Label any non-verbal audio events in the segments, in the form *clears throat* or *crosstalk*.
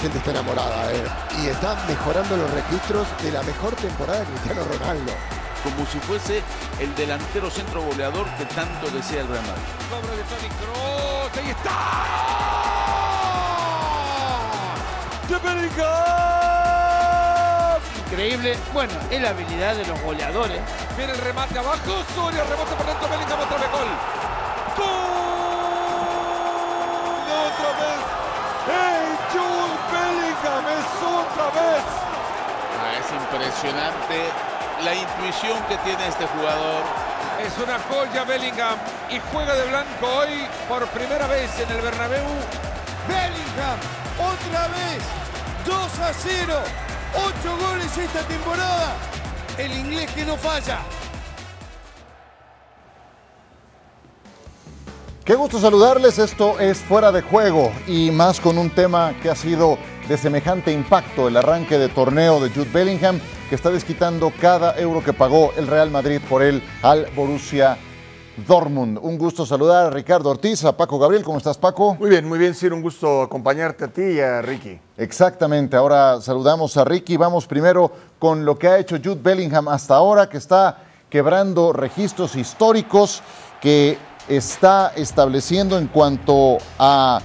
Gente está enamorada, ¿eh? Y están mejorando los registros de la mejor temporada de Cristiano Ronaldo. como si fuese el delantero centro goleador que tanto desea el Real Madrid. De Toni Kroos, ahí está. ¡De Bellingham! Increíble. Bueno, es la habilidad de los goleadores. Viene el remate abajo, Soria rebota por dentro, Bellingham otra vez. ¡Gol! Otra vez! Ah, es impresionante la intuición que tiene este jugador. Es una joya Bellingham y juega de blanco hoy por primera vez en el Bernabéu. Bellingham, otra vez, 2 a 0, 8 goles esta temporada. El inglés que no falla. Qué gusto saludarles, esto es Fuera de Juego y más con un tema que ha sido de semejante impacto, el arranque de torneo de Jude Bellingham, que está desquitando cada euro que pagó el Real Madrid por él al Borussia Dortmund. Un gusto saludar a Ricardo Ortiz, a Paco Gabriel, ¿cómo estás Paco? Muy bien, muy bien, Sir, un gusto acompañarte a ti y a Ricky. Exactamente, ahora saludamos a Ricky, vamos primero con lo que ha hecho Jude Bellingham hasta ahora, que está quebrando registros históricos, que está estableciendo en cuanto a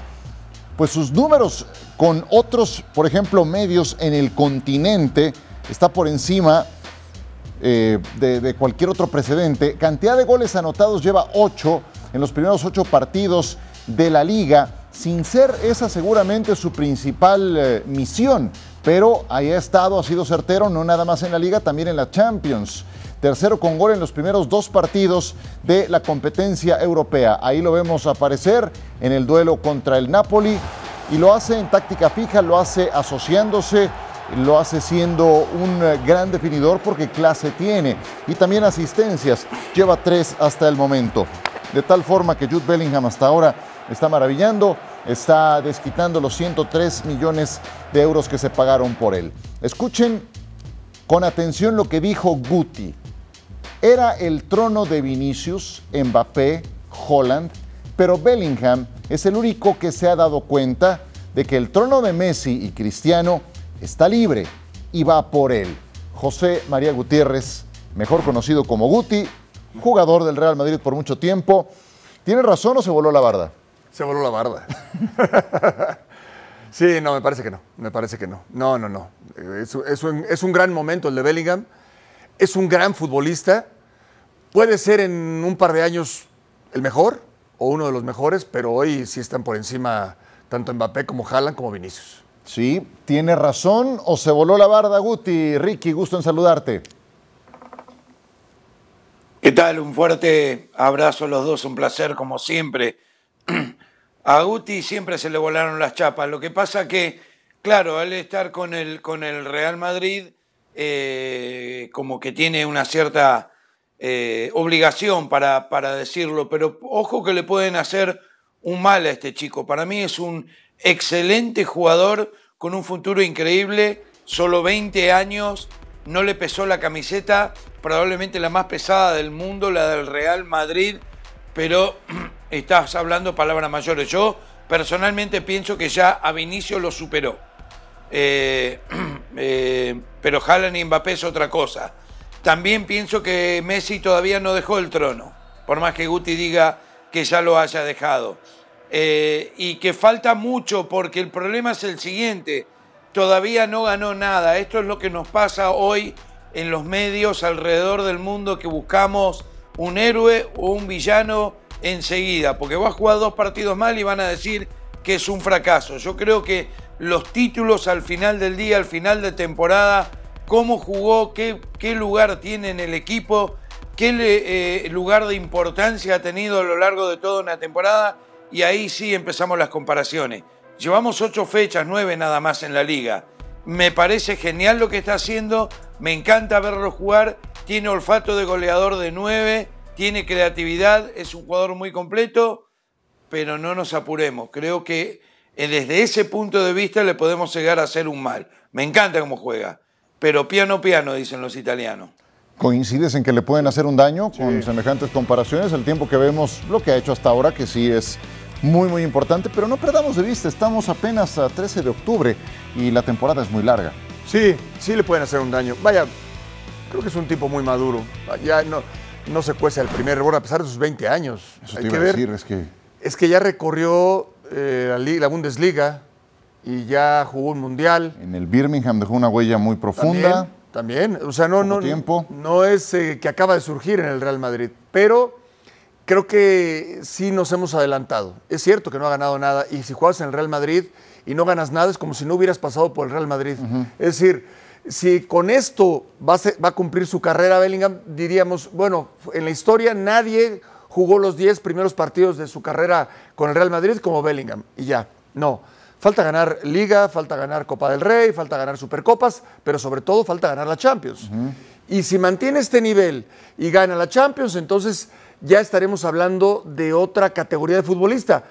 pues sus números con otros, por ejemplo, medios en el continente, está por encima eh, de, cualquier otro precedente. Cantidad de goles anotados lleva ocho en los primeros ocho partidos de la liga, sin ser esa seguramente su principal eh, misión, pero ahí ha estado, ha sido certero, no nada más en la liga, también en la Champions. Tercero con gol en los primeros dos partidos de la competencia europea. Ahí lo vemos aparecer en el duelo contra el Napoli y lo hace en táctica fija, lo hace asociándose, lo hace siendo un eh, gran definidor porque clase tiene y también asistencias, lleva tres hasta el momento. De tal forma que Jude Bellingham hasta ahora está maravillando, está desquitando los 103 millones de euros que se pagaron por él. Escuchen con atención lo que dijo Guti. Era el trono de Vinicius, Mbappé, Holland, pero Bellingham es el único que se ha dado cuenta de que el trono de Messi y Cristiano está libre y va por él. José María Gutiérrez, mejor conocido como Guti, jugador del Real Madrid por mucho tiempo. ¿Tiene razón o se voló la barda? Se voló la barda. *laughs* sí, no, me parece que no. Me parece que no. No, no, no. Es, es un, gran momento el de Bellingham. Es un gran futbolista. Puede ser en un par de años el mejor o uno de los mejores, pero hoy sí están por encima tanto Mbappé como Haaland como Vinicius. Sí, tiene razón o se voló la barda, Guti. Ricky, gusto en saludarte. ¿Qué tal? Un fuerte abrazo a los dos, un placer como siempre. *clears throat* A Guti siempre se le volaron las chapas. Lo que pasa que, claro, al estar con el, con el Real Madrid, eh, como que tiene una cierta eh, obligación para, para decirlo, pero ojo que le pueden hacer un mal a este chico. Para mí es un excelente jugador con un futuro increíble, solo 20 años, no le pesó la camiseta, probablemente la más pesada del mundo, la del Real Madrid, pero *clears throat* estás hablando palabras mayores. Yo personalmente pienso que ya a Vinicio lo superó. Eh, *clears throat* eh, pero Haaland y Mbappé es otra cosa. También pienso que Messi todavía no dejó el trono, por más que Guti diga que ya lo haya dejado. Eh, y que falta mucho porque el problema es el siguiente, todavía no ganó nada. Esto es lo que nos pasa hoy en los medios alrededor del mundo que buscamos un héroe o un villano enseguida, porque va a jugar dos partidos mal y van a decir que es un fracaso. Yo creo que los títulos al final del día, al final de temporada, cómo jugó, qué, lugar tiene en el equipo, qué eh, lugar de importancia ha tenido a lo largo de toda una temporada y ahí sí empezamos las comparaciones. Llevamos ocho fechas, nueve nada más en la liga. Me parece genial lo que está haciendo, me encanta verlo jugar, tiene olfato de goleador de nueve, tiene creatividad, es un jugador muy completo, pero no nos apuremos. Creo que eh, desde ese punto de vista le podemos llegar a hacer un mal. Me encanta cómo juega, pero piano piano, dicen los italianos. ¿Coincides en que le pueden hacer un daño con semejantes comparaciones? El tiempo que vemos lo que ha hecho hasta ahora, que sí es muy, muy importante, pero no perdamos de vista, estamos apenas a 13 de octubre y la temporada es muy larga. Sí, sí le pueden hacer un daño. Vaya, creo que es un tipo muy maduro. Ya no, no se cuece al primer error a pesar de sus 20 años. Eso Hay te que a ver. decir, es que Es que ya recorrió eh, la, la Bundesliga y ya jugó un mundial. en el Birmingham dejó una huella muy profunda. También, también. O sea, no, no, tiempo. no es eh, que acaba de surgir en el Real Madrid, pero creo que sí nos hemos adelantado. Es cierto que no ha ganado nada y si juegas en el Real Madrid y no ganas nada es como si no hubieras pasado por el Real Madrid. Es decir, si con esto va a, ser- va a cumplir su carrera Bellingham, diríamos, bueno, en la historia nadie jugó los 10 primeros partidos de su carrera con el Real Madrid como Bellingham y ya. No. Falta ganar Liga, falta ganar Copa del Rey, falta ganar Supercopas, pero sobre todo falta ganar la Champions. Y si mantiene este nivel y gana la Champions, entonces ya estaremos hablando de otra categoría de futbolista.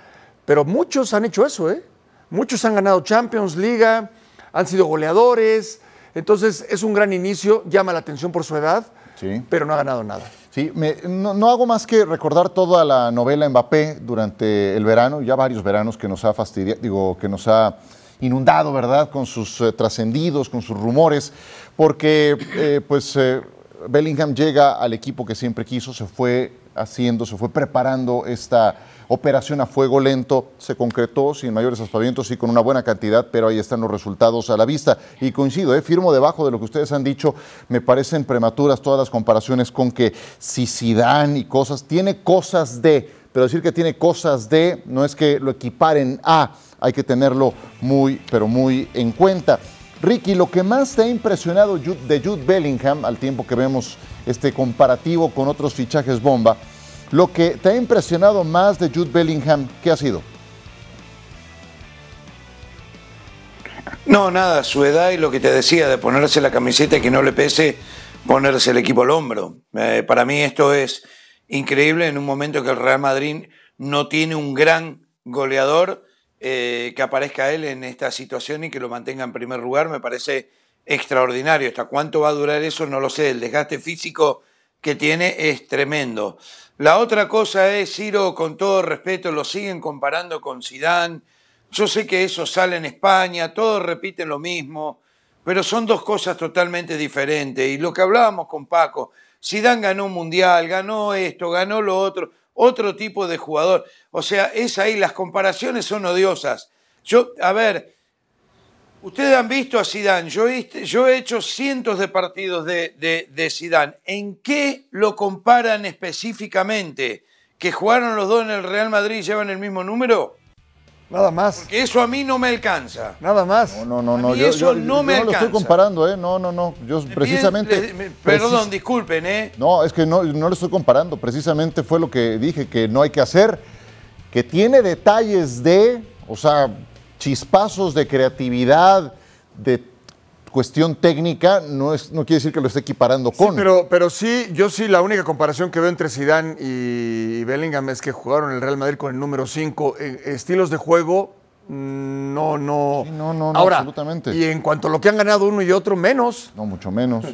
Pero muchos han hecho eso, ¿eh? Muchos han ganado Champions, Liga, han sido goleadores. Entonces es un gran inicio, llama la atención por su edad, Sí. pero no ha ganado nada. Sí, me- no, hago más que recordar toda la novela Mbappé durante el verano, ya varios veranos que nos ha fastidiado, digo, que nos ha inundado, ¿verdad?, con sus eh, trascendidos, con sus rumores, porque eh, pues eh, Bellingham llega al equipo que siempre quiso, se fue haciendo, se fue preparando esta operación a fuego lento, se concretó sin mayores aspavientos y con una buena cantidad, pero ahí están los resultados a la vista. Y coincido, ¿eh? firmo debajo de lo que ustedes han dicho, me parecen prematuras todas las comparaciones con que si Zidane y cosas, tiene cosas de, pero decir que tiene cosas de no es que lo equiparen a, hay que tenerlo muy, pero muy en cuenta. Ricky, lo que más te ha impresionado de Jude Bellingham, al tiempo que vemos este comparativo con otros fichajes bomba, lo que te ha impresionado más de Jude Bellingham, ¿qué ha sido? No, nada, su edad y lo que te decía de ponerse la camiseta y que no le pese ponerse el equipo al hombro. Eh, para mí esto es increíble en un momento que el Real Madrid no tiene un gran goleador eh, que aparezca él en esta situación y que lo mantenga en primer lugar. Me parece extraordinario. ¿Hasta cuánto va a durar eso? No lo sé. El desgaste físico que tiene es tremendo. La otra cosa es, Ciro, con todo respeto, lo siguen comparando con Zidane. Yo sé que eso sale en España, todos repiten lo mismo, pero son dos cosas totalmente diferentes. Y lo que hablábamos con Paco, Zidane ganó un mundial, ganó esto, ganó lo otro, otro tipo de jugador. O sea, es ahí, las comparaciones son odiosas. Yo, a ver, ustedes han visto a Zidane, yo he, yo he hecho cientos de partidos de, de, de Zidane. ¿En qué lo comparan específicamente? ¿Que jugaron los dos en el Real Madrid y llevan el mismo número? Nada más, Que eso a mí no me alcanza. nada más. No, no, no, A no. mí Yo, eso yo- no yo me no lo estoy alcanza. comparando, ¿eh? No, no, no. Yo precisamente. Le- le- perdón, precis- disculpen, ¿eh? No, es que no, no lo estoy comparando. Precisamente fue lo que dije que no hay que hacer. Que tiene detalles de, o sea, chispazos de creatividad, de cuestión técnica, no, es, no quiere decir que lo esté equiparando Sí, con. pero, pero sí, yo sí, la única comparación que veo entre Zidane y Bellingham es que jugaron el Real Madrid con el número 5. estilos de juego, mm, no, no. Sí, no, no, no, Ahora, absolutamente. Y en cuanto a lo que han ganado uno y otro, menos. No, mucho menos.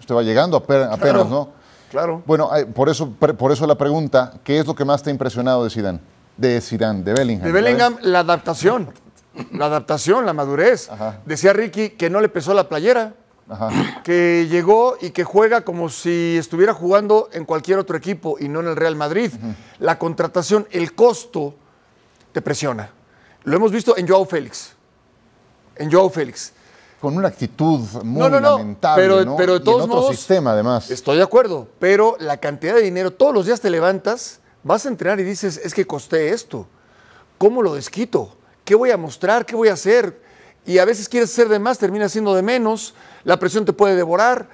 Usted va llegando ape- apenas, Claro, ¿no? claro. Bueno, eh, por eso, por eso la pregunta, ¿qué es lo que más te ha impresionado de Zidane? De Zidane, de Bellingham. De. Bellingham, la adaptación. *laughs* La adaptación, la madurez. Ajá. Decía Ricky que no le pesó la playera. Ajá. que llegó y que juega como si estuviera jugando en cualquier otro equipo y no en el Real Madrid. La contratación, el costo, te presiona. Lo hemos visto en Joao Félix. En Joao Félix. Con una actitud muy No, no, no, lamentable, pero- ¿no? pero de Y todos en otro modos, sistema, además. Estoy de acuerdo, pero la cantidad de dinero, todos los días te levantas, vas a entrenar y dices, es que costé esto. ¿Cómo lo desquito? ¿Qué voy a mostrar? ¿Qué voy a hacer? y a veces quieres ser de más, termina siendo de menos, la presión te puede devorar.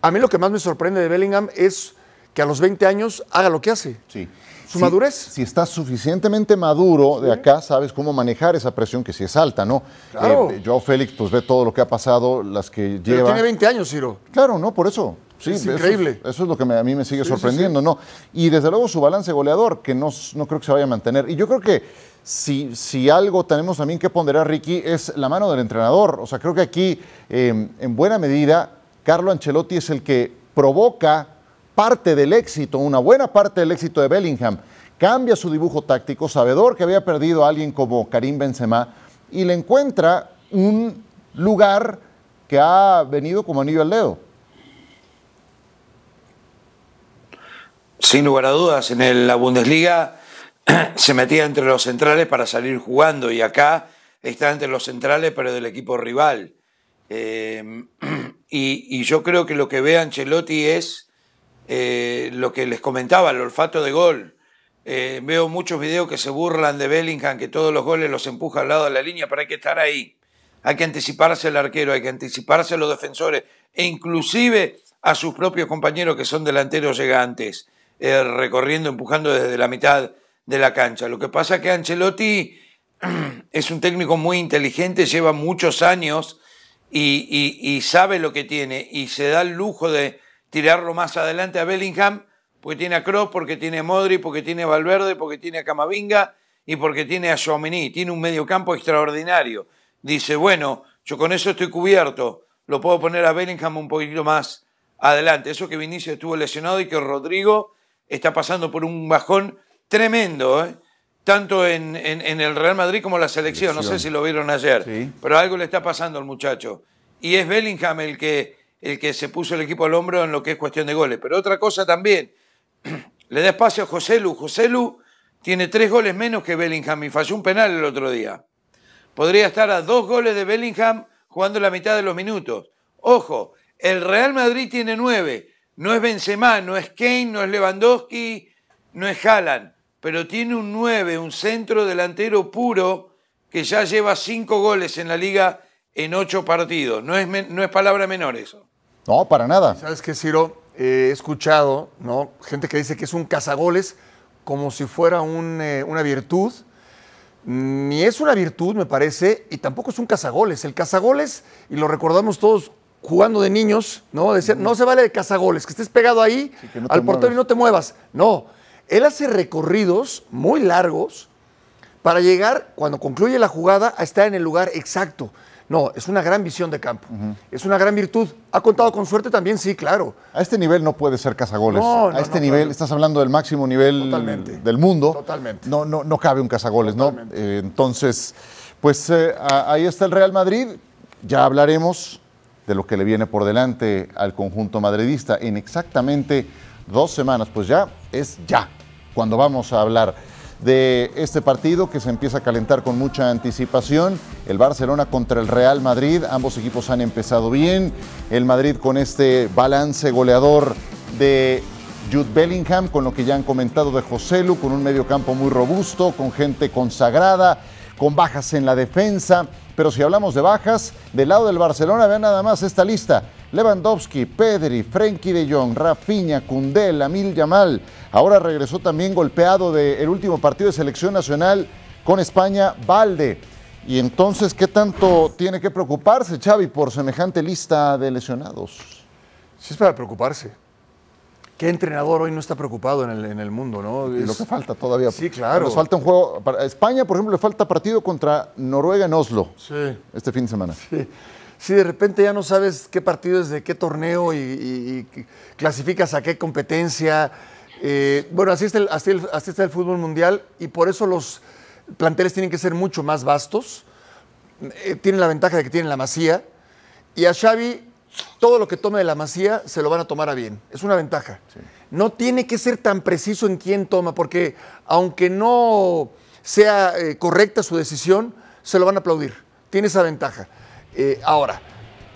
A mí lo que más me sorprende de Bellingham es que a los 20 años haga lo que hace. Sí. Su Si- madurez. Si estás suficientemente maduro de acá, sabes cómo manejar esa presión que sí es alta, ¿no? Claro. Eh, Joao Félix, pues ve todo lo que ha pasado, las que Pero lleva. tiene 20 años, Ciro. Claro, no, por eso. Sí, Es increíble. Eso es lo que me- a mí me sigue Sí, sí, sorprendiendo, ¿no? Y desde luego su balance goleador, que no, no creo que se vaya a mantener. Y yo creo que si, si algo tenemos también que ponderar, Ricky, es la mano del entrenador. O sea, creo que aquí, eh, en buena medida, Carlo Ancelotti es el que provoca parte del éxito, una buena parte del éxito de Bellingham. Cambia su dibujo táctico, sabedor que había perdido a alguien como Karim Benzema, y le encuentra un lugar que ha venido como anillo al dedo. Sin lugar a dudas, en la Bundesliga *clears throat* se metía entre los centrales para salir jugando y acá está entre los centrales pero del equipo rival. *clears throat* Y, y yo creo que lo que ve Ancelotti es eh, lo que les comentaba, el olfato de gol. Eh, veo muchos videos que se burlan de Bellingham, que todos los goles los empuja al lado de la línea, pero hay que estar ahí. Hay que anticiparse al arquero, hay que anticiparse a los defensores e inclusive a sus propios compañeros que son delanteros llegantes, eh, recorriendo, empujando desde la mitad de la cancha. Lo que pasa es que Ancelotti *clears throat* es un técnico muy inteligente, lleva muchos años y, sabe lo que tiene y se da el lujo de tirarlo más adelante a Bellingham porque tiene a Kroos, porque tiene a Modri, porque tiene a Valverde, porque tiene a Camavinga y porque tiene a Chouameni. Tiene un mediocampo extraordinario. Dice, bueno, yo con eso estoy cubierto, lo puedo poner a Bellingham un poquito más adelante. Eso que Vinicius estuvo lesionado y que Rodrigo está pasando por un bajón tremendo, ¿eh? tanto en, en- en el Real Madrid como en la selección. No sé si lo vieron ayer, Sí. pero algo le está pasando al muchacho. Y es Bellingham el que, el que se puso el equipo al hombro en lo que es cuestión de goles. Pero otra cosa también, *clears throat* le da espacio a José Lu. José Lu tiene tres goles menos que Bellingham y falló un penal el otro día. Podría estar a dos goles de Bellingham jugando la mitad de los minutos. Ojo, el Real Madrid tiene nueve. No es Benzema, no es Kane, no es Lewandowski, no es Haaland. Pero tiene un nueve, un centro delantero puro que ya lleva cinco goles en la liga en ocho partidos. No es, no es palabra menor eso. No, para nada. ¿Sabes qué, Ciro? Eh, he escuchado, ¿no? Gente que dice que es un cazagoles como si fuera un, eh, una virtud. Ni es una virtud, me parece, y tampoco es un cazagoles. El cazagoles, y lo recordamos todos jugando de niños, ¿no? Decía, no se vale de cazagoles, que estés pegado ahí no al portero y no te muevas. No, él hace recorridos muy largos para llegar, cuando concluye la jugada, a estar en el lugar exacto. No, es una gran visión de campo. Es una gran virtud. ¿Ha contado con suerte también? Sí, claro. A este nivel no puede ser cazagoles. No, no, a este no, nivel, estás hablando del máximo nivel Totalmente. del mundo. Totalmente. No, no, no cabe un cazagoles, ¿no? Eh, entonces, pues eh, ahí está el Real Madrid. Ya hablaremos de lo que le viene por delante al conjunto madridista en exactamente dos semanas. Pues ya es ya cuando vamos a hablar de este partido que se empieza a calentar con mucha anticipación. El Barcelona contra el Real Madrid. Ambos equipos han empezado bien. El Madrid con este balance goleador de Jude Bellingham, con lo que ya han comentado de José Lu, con un mediocampo muy robusto, con gente consagrada, con bajas en la defensa. Pero si hablamos de bajas, del lado del Barcelona, vean nada más esta lista. Lewandowski, Pedri, Frenkie de Jong, Rafinha, Koundé, Lamil Yamal. Ahora regresó también golpeado del último partido de selección nacional con España, Valde. Y entonces, ¿qué tanto tiene que preocuparse Xavi por semejante lista de lesionados? Sí es para preocuparse. ¿Qué entrenador hoy no está preocupado en el, en el mundo, no? Y lo Es- que falta todavía. Sí, claro. Nos falta un juego. Para España, por ejemplo, le falta partido contra Noruega en Oslo Sí. este fin de semana. Sí. Sí, de repente ya no sabes qué partido es de qué torneo y, y- y clasificas a qué competencia. Eh, bueno, así está, el, así, el- así está el fútbol mundial y por eso los planteles tienen que ser mucho más vastos. Eh, tienen la ventaja de que tienen la masía y a Xavi todo lo que tome de la masía se lo van a tomar a bien. Es una ventaja. No tiene que ser tan preciso en quién toma porque aunque no sea eh, correcta su decisión, se lo van a aplaudir. Tiene esa ventaja. Eh, ahora,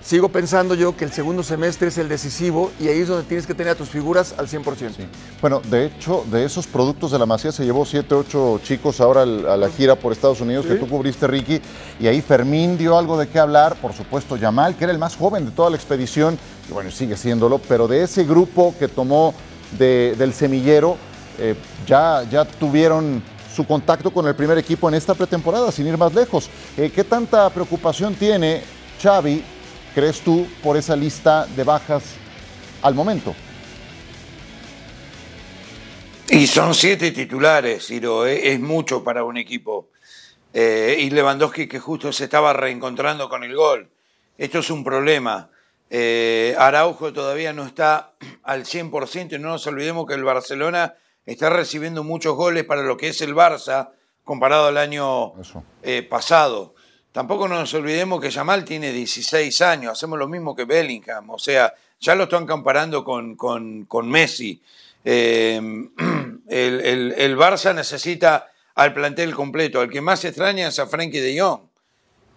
sigo pensando yo que el segundo semestre es el decisivo y ahí es donde tienes que tener a tus figuras al 100%. Bueno, de hecho, de esos productos de la Masía se llevó 7, 8 chicos ahora al- a la gira por Estados Unidos que tú cubriste, Ricky, y ahí Fermín dio algo de qué hablar, por supuesto Yamal, que era el más joven de toda la expedición, y bueno, sigue siéndolo, pero de ese grupo que tomó de- del semillero, eh, ya, ya tuvieron su contacto con el primer equipo en esta pretemporada, sin ir más lejos. Eh, ¿Qué tanta preocupación tiene Xavi, crees tú, por esa lista de bajas al momento? Y son siete titulares, Ciro, eh, es mucho para un equipo. Eh, y Lewandowski que justo se estaba reencontrando con el gol. Esto es un problema. Araujo todavía no está al 100% y no nos olvidemos que el Barcelona está recibiendo muchos goles para lo que es el Barça comparado al año eh, pasado. Tampoco nos olvidemos que Yamal tiene 16 años, hacemos lo mismo que Bellingham, o sea, ya lo están comparando con, con- con Messi. Eh, *clears throat* el, el- el Barça necesita al plantel completo. Al que más extraña es a Frenkie de Jong,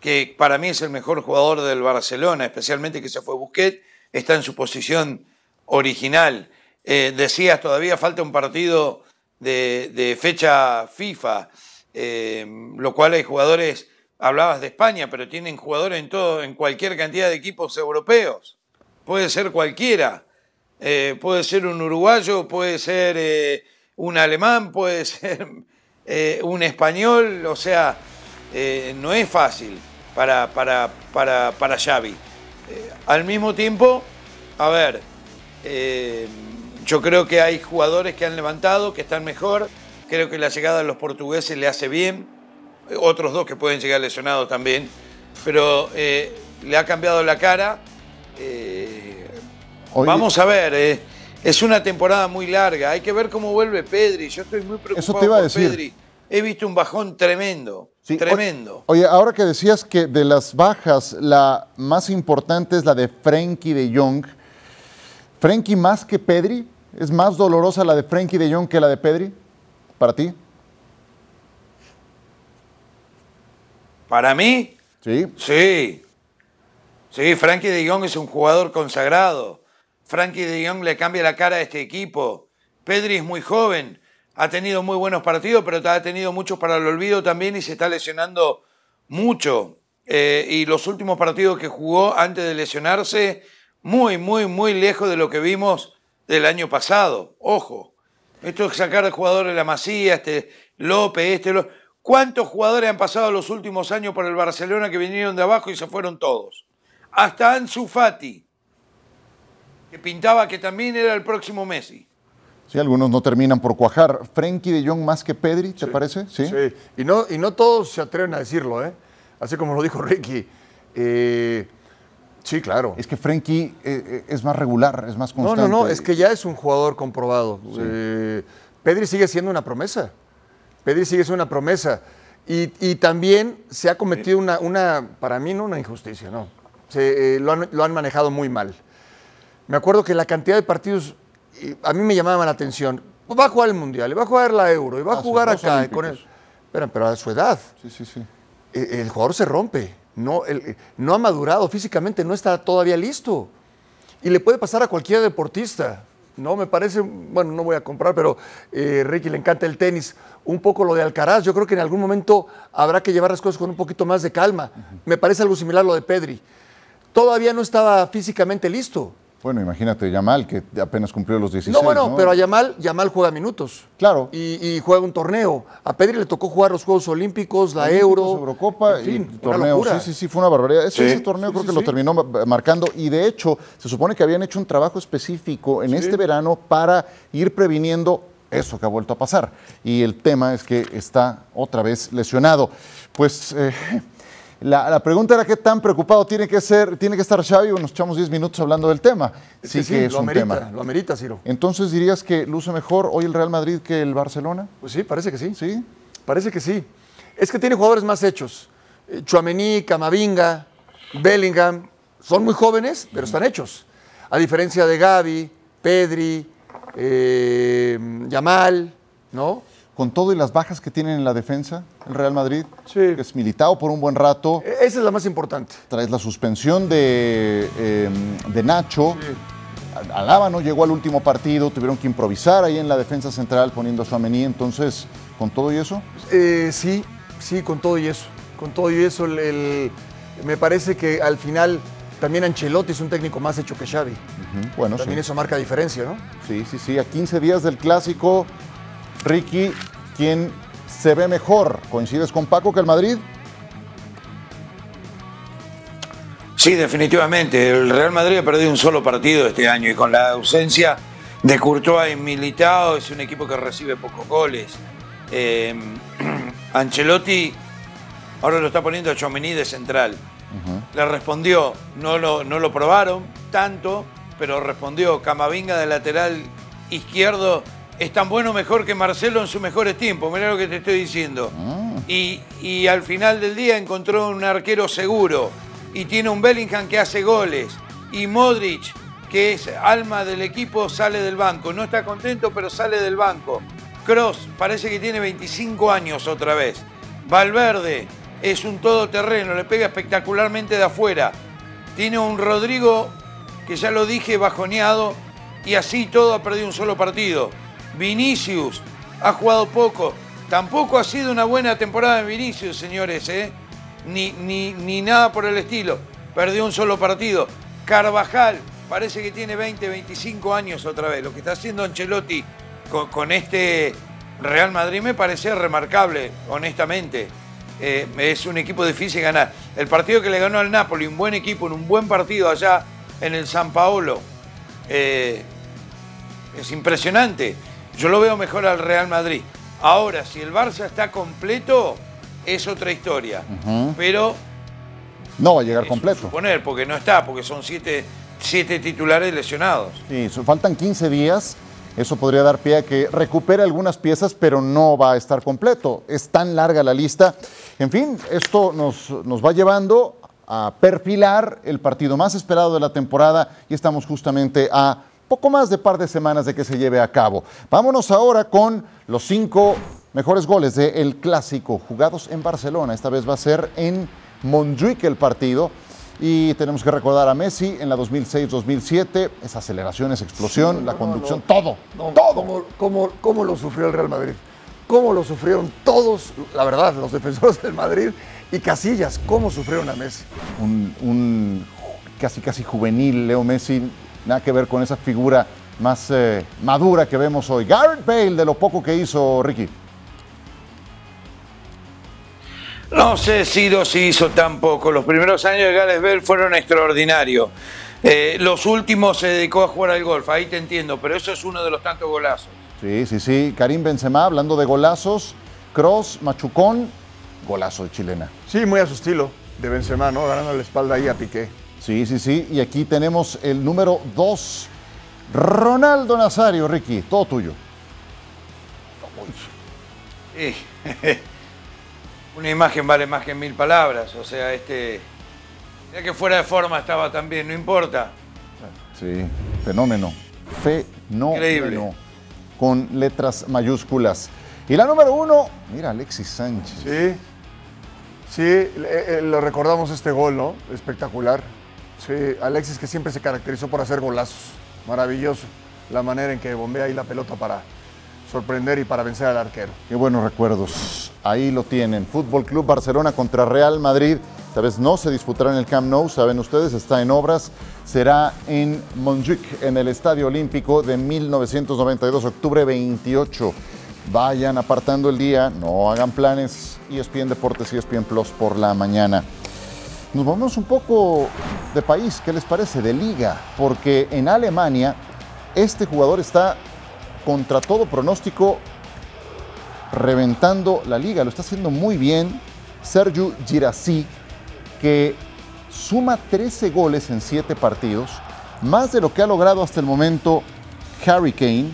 que para mí es el mejor jugador del Barcelona, especialmente que se fue Busquets, está en su posición original. Eh, decías, todavía falta un partido de, fecha FIFA, eh, lo cual hay jugadores, hablabas de España, pero tienen jugadores en todo, en cualquier cantidad de equipos europeos. Puede ser cualquiera. Eh, puede ser un uruguayo, puede ser un alemán, *laughs* puede ser un español, o sea, no es fácil para, para, para, para Xavi. Al mismo tiempo, a ver, yo creo que hay jugadores que han levantado, que están mejor, creo que la llegada de los portugueses le hace bien, otros dos que pueden llegar lesionados también, pero eh, le ha cambiado la cara. eh, Hoy- Vamos a ver, eh, es una temporada muy larga. Hay que ver cómo vuelve Pedri. Yo estoy muy preocupado Eso te iba a por decir. Pedri. He visto un bajón tremendo, Sí, tremendo. Oye, ahora que decías que de las bajas la más importante es la de Frenkie de Jong, ¿Frenkie más que Pedri? ¿Es más dolorosa la de Frenkie de Jong que la de Pedri? ¿Para ti? Para mí, Sí. sí. Sí, Frankie de Jong es un jugador consagrado. Frankie de Jong le cambia la cara a este equipo. Pedri es muy joven, ha tenido muy buenos partidos, pero ha tenido muchos para el olvido también y se está lesionando mucho. Eh, y los últimos partidos que jugó antes de lesionarse, muy, muy, muy lejos de lo que vimos del año pasado. Ojo, esto es sacar de jugadores la Masía, este López, este López. ¿Cuántos jugadores han pasado los últimos años por el Barcelona que vinieron de abajo y se fueron todos? Hasta Ansu Fati, que pintaba que también era el próximo Messi. Sí, algunos no terminan por cuajar. ¿Frenkie de Jong más que Pedri, te parece? Sí. Sí, y no, y no todos se atreven a decirlo, ¿eh? Así como lo dijo Ricky. Eh, sí, claro. Es que Frenkie eh, eh, es más regular, es más No, constante. no, no, es que ya es un jugador comprobado. Eh, Pedri sigue siendo una promesa. Pedri sigue siendo una promesa. Y, y también se ha cometido una, una, para mí, no una injusticia, no. Se, eh, lo, han, lo han manejado muy mal. Me acuerdo que la cantidad de partidos, a mí me llamaban la atención. Va a jugar el Mundial, y va a jugar la Euro, y va a Ah, jugar acá. Con olímpicos. Pero, pero a su edad, Sí, sí, sí. eh, el jugador se rompe, no, el- eh, no ha madurado físicamente, no está todavía listo. Y le puede pasar a cualquier deportista. No, me parece, bueno, no voy a comprar, pero eh, Ricky le encanta el tenis. Un poco lo de Alcaraz, yo creo que en algún momento habrá que llevar las cosas con un poquito más de calma. Me parece algo similar a lo de Pedri. Todavía no estaba físicamente listo. Bueno, imagínate, Yamal, que apenas cumplió los 16. no, bueno, pero a Yamal, Yamal juega minutos. Claro. Y, y juega un torneo. A Pedri le tocó jugar los Juegos Olímpicos, la Olímpicos, Euro. Eurocopa en fin, y torneo. Sí, sí, sí, fue una barbaridad. Ese, Sí. ese torneo creo que lo terminó ma- marcando y de hecho se supone que habían hecho un trabajo específico en este verano para ir previniendo eso que ha vuelto a pasar. Y el tema es que está otra vez lesionado. Pues eh, la, la pregunta era qué tan preocupado tiene que ser, tiene que estar Xavi. Bueno, nos echamos 10 minutos hablando del tema. Es Sí, que que es lo un amerita, tema. lo amerita, Ciro. Entonces dirías que luce mejor hoy el Real Madrid que el Barcelona. Pues sí, parece que sí. Sí. Parece que sí. Es que tiene jugadores más hechos. Eh, Chouameni, Camavinga, Bellingham, son muy jóvenes, pero están hechos. A diferencia de Gaby, Pedri, eh, Yamal, ¿no? Con todo y las bajas que tienen en la defensa, el Real Madrid, Sí. que es militado por un buen rato, E- Esa es la más importante. tras la suspensión de, eh, de Nacho, Alaba no llegó al último partido, tuvieron que improvisar ahí en la defensa central poniendo a Suamení, entonces, con todo y eso, Eh, sí, sí, con todo y eso. Con todo y eso, el- el- me parece que al final también Ancelotti es un técnico más hecho que Xavi. bueno, También sí. eso marca diferencia, ¿no? Sí, sí, sí. A 15 días del clásico, Ricky, ¿quién se ve mejor? ¿Coincides con Paco que el Madrid? Sí, definitivamente. El Real Madrid ha perdido un solo partido este año y con la ausencia de Courtois y Militao es un equipo que recibe pocos goles. Eh, *clears throat* Ancelotti ahora lo está poniendo a Chomení de central. Le respondió, no lo, no lo probaron tanto, pero respondió. Camavinga de lateral izquierdo es tan bueno mejor que Marcelo en sus mejores tiempos. Mirá lo que te estoy diciendo. Y, y al final del día encontró un arquero seguro. Y tiene un Bellingham que hace goles. Y Modric, que es alma del equipo, sale del banco. No está contento, pero sale del banco. Cross parece que tiene 25 años otra vez. Valverde es un todoterreno, le pega espectacularmente de afuera. Tiene un Rodrigo que ya lo dije, bajoneado, y así todo ha perdido un solo partido. Vinicius ha jugado poco. Tampoco ha sido una buena temporada de Vinicius, señores, ¿eh? Ni, ni, ni nada por el estilo. Perdió un solo partido. Carvajal parece que tiene 20, 25 años otra vez. Lo que está haciendo Ancelotti con, con este Real Madrid me parece remarcable, honestamente. Eh, es un equipo difícil ganar. El partido que le ganó al Napoli, un buen equipo, en un buen partido allá en el San Paolo, eh, es impresionante. Yo lo veo mejor al Real Madrid. Ahora, si el Barça está completo, es otra historia. Pero No va a llegar completo. suponer, porque no está, porque son siete, siete titulares lesionados. Sí, faltan 15 días. Eso podría dar pie a que recupere algunas piezas, pero no va a estar completo. Es tan larga la lista. En fin, esto nos, nos va llevando a perfilar el partido más esperado de la temporada y estamos justamente a poco más de par de semanas de que se lleve a cabo. Vámonos ahora con los cinco mejores goles del clásico jugados en Barcelona. Esta vez va a ser en Montjuic el partido. Y tenemos que recordar a Messi en la 2006-2007, esa aceleración, esa explosión, la conducción, todo, No, todo. ¿Cómo, cómo, cómo lo sufrió el Real Madrid? ¿Cómo lo sufrieron todos, la verdad, los defensores del Madrid y Casillas? ¿Cómo sufrieron a Messi? Un, un casi casi juvenil Leo Messi, nada que ver con esa figura más eh, madura que vemos hoy. Garrett Bale, de lo poco que hizo Ricky. No sé si lo se hizo tampoco. Los primeros años de Gales Bell fueron extraordinarios. Eh, los últimos se dedicó a jugar al golf, ahí te entiendo, pero eso es uno de los tantos golazos. Sí, sí, sí. Karim Benzema, hablando de golazos, Cross, Machucón, golazo de chilena. Sí, muy a su estilo de Benzema, ¿no? Ganando la espalda ahí a Piqué. Sí, sí, sí. Y aquí tenemos el número 2, Ronaldo Nazario, Ricky, todo tuyo. Sí. *laughs* Una imagen vale más que mil palabras, o sea, este... Ya que fuera de forma estaba también, no importa. Sí, fenómeno. Fenómeno. Increíble. Con letras mayúsculas. Y la número uno, mira, Alexis Sánchez. Sí, sí, eh, eh, lo recordamos este gol, ¿no? Espectacular. Sí, Alexis que siempre se caracterizó por hacer golazos. Maravilloso. La manera en que bombea ahí la pelota para sorprender y para vencer al arquero. Qué buenos recuerdos. Ahí lo tienen. Fútbol Club Barcelona contra Real Madrid. Esta vez no se disputará en el Camp Nou, saben ustedes, está en obras. Será en Montjuic, en el Estadio Olímpico de 1992, octubre 28. Vayan apartando el día, no hagan planes. E ESPN Deportes y ESPN Plus por la mañana. Nos vamos un poco de país, ¿qué les parece? De liga, porque en Alemania este jugador está contra todo pronóstico reventando la liga, lo está haciendo muy bien Sergio Girassi, que suma 13 goles en 7 partidos, más de lo que ha logrado hasta el momento Harry Kane,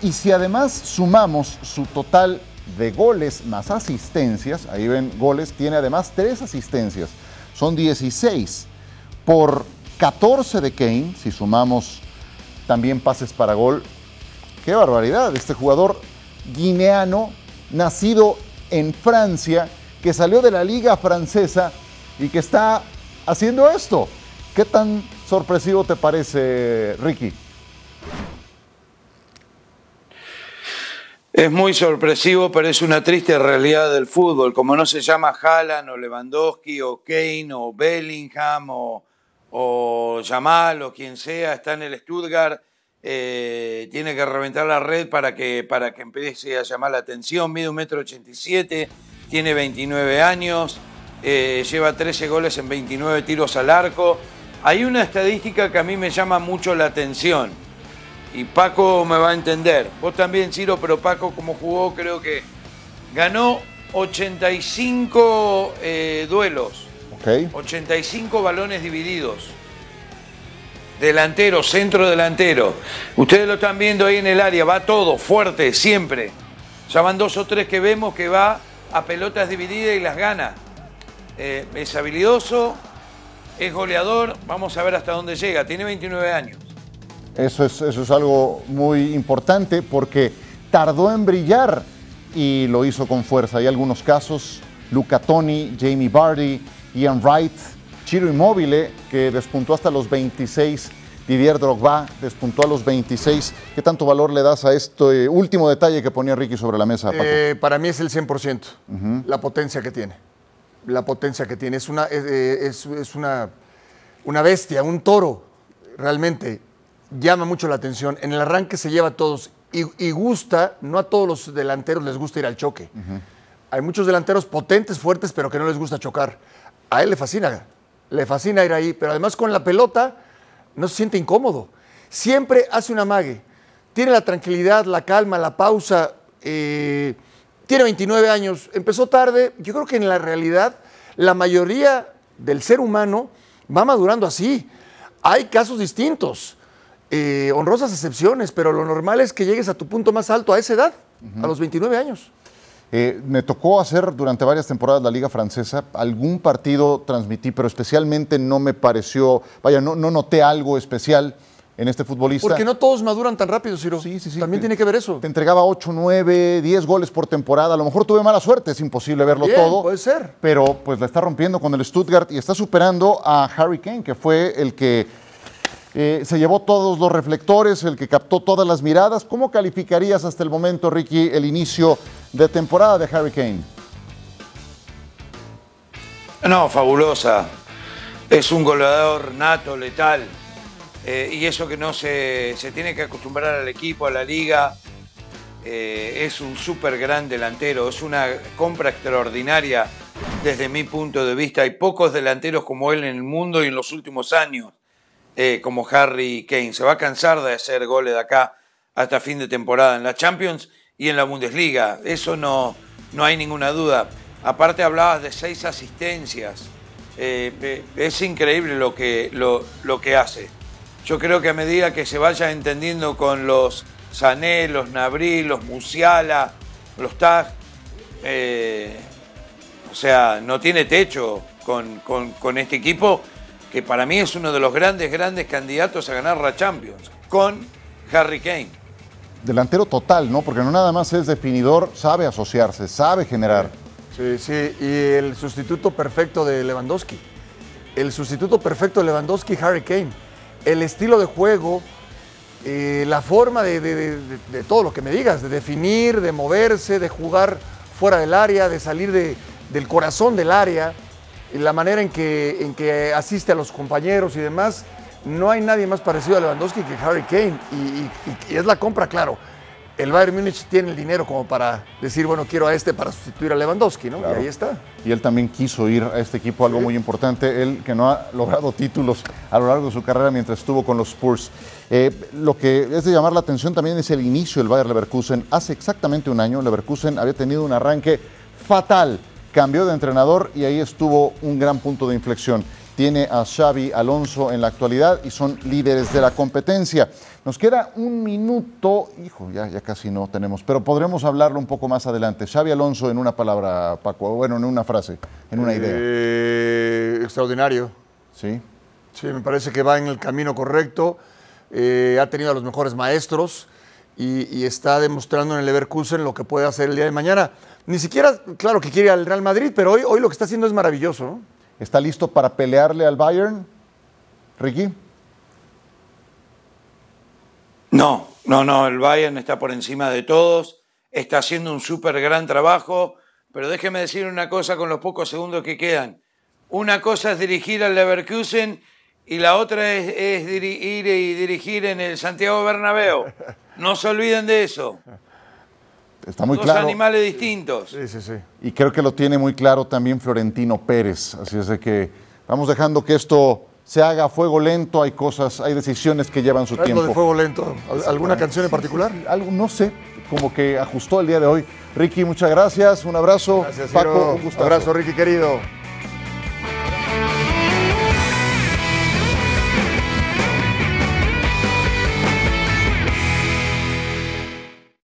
y si además sumamos su total de goles más asistencias, ahí ven goles, tiene además 3 asistencias, son 16 por 14 de Kane, si sumamos también pases para gol, Qué barbaridad, este jugador guineano, nacido en Francia, que salió de la liga francesa y que está haciendo esto. ¿Qué tan sorpresivo te parece, Ricky? Es muy sorpresivo, pero es una triste realidad del fútbol. Como no se llama Haaland o Lewandowski o Kane o Bellingham o, o Jamal o quien sea, está en el Stuttgart, eh, tiene que reventar la red para que, para que empiece a llamar la atención. Mide un metro ochenta y siete, tiene 29 años, eh, lleva 13 goles en 29 tiros al arco. Hay una estadística que a mí me llama mucho la atención y Paco me va a entender. Vos también, Ciro, pero Paco como jugó creo que ganó 85 eh, duelos, Ok. 85 balones divididos. Delantero, centro delantero. Ustedes lo están viendo ahí en el área, va todo, fuerte, siempre. Ya van dos o tres que vemos que va a pelotas divididas y las gana. Eh, es habilidoso, es goleador, vamos a ver hasta dónde llega. Tiene 29 años. Eso es, eso es algo muy importante porque tardó en brillar y lo hizo con fuerza. Hay algunos casos, Luca Toni, Jamie Vardy, Ian Wright, Chiro Immobile, que despuntó hasta los 26, Didier Drogba despuntó a los 26. ¿Qué tanto valor le das a este último detalle que ponía Ricky sobre la mesa, Paco? Eh, para mí es el 100%, la potencia que tiene. La potencia que tiene. Es una, es, eh, es- es una, una bestia, un toro, realmente. Llama mucho la atención. En el arranque se lleva a todos y, y gusta, no a todos los delanteros les gusta ir al choque. Hay muchos delanteros potentes, fuertes, pero que no les gusta chocar. A él le fascina, le fascina ir ahí, pero además con la pelota no se siente incómodo. Siempre hace una mague. Tiene la tranquilidad, la calma, la pausa. eh, tiene 29 años, empezó tarde. Yo creo que en la realidad la mayoría del ser humano va madurando así. Hay casos distintos, eh, honrosas excepciones, pero lo normal es que llegues a tu punto más alto a esa edad, a los 29 años. Eh, me tocó hacer durante varias temporadas la Liga Francesa. Algún partido transmití, pero especialmente no me pareció, vaya, no, no noté algo especial en este futbolista. Porque no todos maduran tan rápido, Ciro. Sí, sí, sí. También tiene que ver eso. Te entregaba 8, 9, 10 goles por temporada. A lo mejor tuve mala suerte, es imposible verlo Bien, todo. puede ser. Pero pues la está rompiendo con el Stuttgart y está superando a Harry Kane, que fue el que se llevó todos los reflectores, el que captó todas las miradas. ¿Cómo calificarías hasta el momento, Ricky, el inicio de temporada de Harry Kane? No, fabulosa. Es un goleador nato, letal. Eh, y eso que no se, se tiene que acostumbrar al equipo, a la liga. Eh, es un súper gran delantero. Es una compra extraordinaria desde mi punto de vista. Hay pocos delanteros como él en el mundo y en los últimos años, eh, como Harry Kane. Se va a cansar de hacer goles de acá hasta fin de temporada en la Champions y en la Bundesliga. Eso no, no hay ninguna duda. Aparte hablabas de seis asistencias. Eh, eh, es increíble lo que, lo, lo que hace. Yo creo que a medida que se vaya entendiendo con los Sané, los Nabri, los Musiala, los eh, o sea, no tiene techo con, con- con este equipo, que para mí es uno de los grandes, grandes candidatos a ganar la Champions, con Harry Kane. Delantero total, ¿no? Porque no nada más es definidor, sabe asociarse, sabe generar. Sí, sí, y el sustituto perfecto de Lewandowski. El sustituto perfecto de Lewandowski, Harry Kane. El estilo de juego, eh, la forma de, de- de- de- de todo lo que me digas, de definir, de moverse, de jugar fuera del área, de salir de- del corazón del área, la manera en que, en que asiste a los compañeros y demás. No hay nadie más parecido a Lewandowski que Harry Kane. Y, y- y es la compra, claro. El Bayern Múnich tiene el dinero como para decir, bueno, quiero a este para sustituir a Lewandowski, ¿no? Claro. Y ahí está. Y él también quiso ir a este equipo, algo muy importante, él que no ha logrado títulos a lo largo de su carrera mientras estuvo con los Spurs. Eh, lo que es de llamar la atención también es el inicio del Bayer Leverkusen. Hace exactamente un año Leverkusen había tenido un arranque fatal, cambió de entrenador y ahí estuvo un gran punto de inflexión. Tiene a Xavi Alonso en la actualidad y son líderes de la competencia. Nos queda un minuto, hijo, ya, ya casi no tenemos, pero podremos hablarlo un poco más adelante. Xavi Alonso en una palabra, Paco, bueno, en una frase, en una idea. Eh, extraordinario. ¿Sí? Sí, me parece que va en el camino correcto. eh, ha tenido a los mejores maestros y, y está demostrando en el Leverkusen lo que puede hacer el día de mañana. Ni siquiera, claro que quiere al Real Madrid, pero hoy, hoy lo que está haciendo es maravilloso. ¿no? ¿Está listo para pelearle al Bayern, Ricky? No, no, no, el Bayern está por encima de todos, está haciendo un súper gran trabajo, pero déjeme decir una cosa con los pocos segundos que quedan. Una cosa es dirigir al Leverkusen y la otra es, es ir y dirigir en el Santiago Bernabéu. No se olviden de eso. Está muy Dos claro. animales distintos. Sí, sí, sí. Y creo que lo tiene muy claro también Florentino Pérez. Así es de que vamos dejando que esto se haga a fuego lento. Hay cosas, hay decisiones que llevan su tiempo. de fuego lento. ¿Al- ¿Alguna canción en particular? Algo, no sé, como que ajustó el día de hoy. Ricky, muchas gracias. Un abrazo. Gracias, Paco, Ciro. un gustazo. Abrazo, Ricky querido.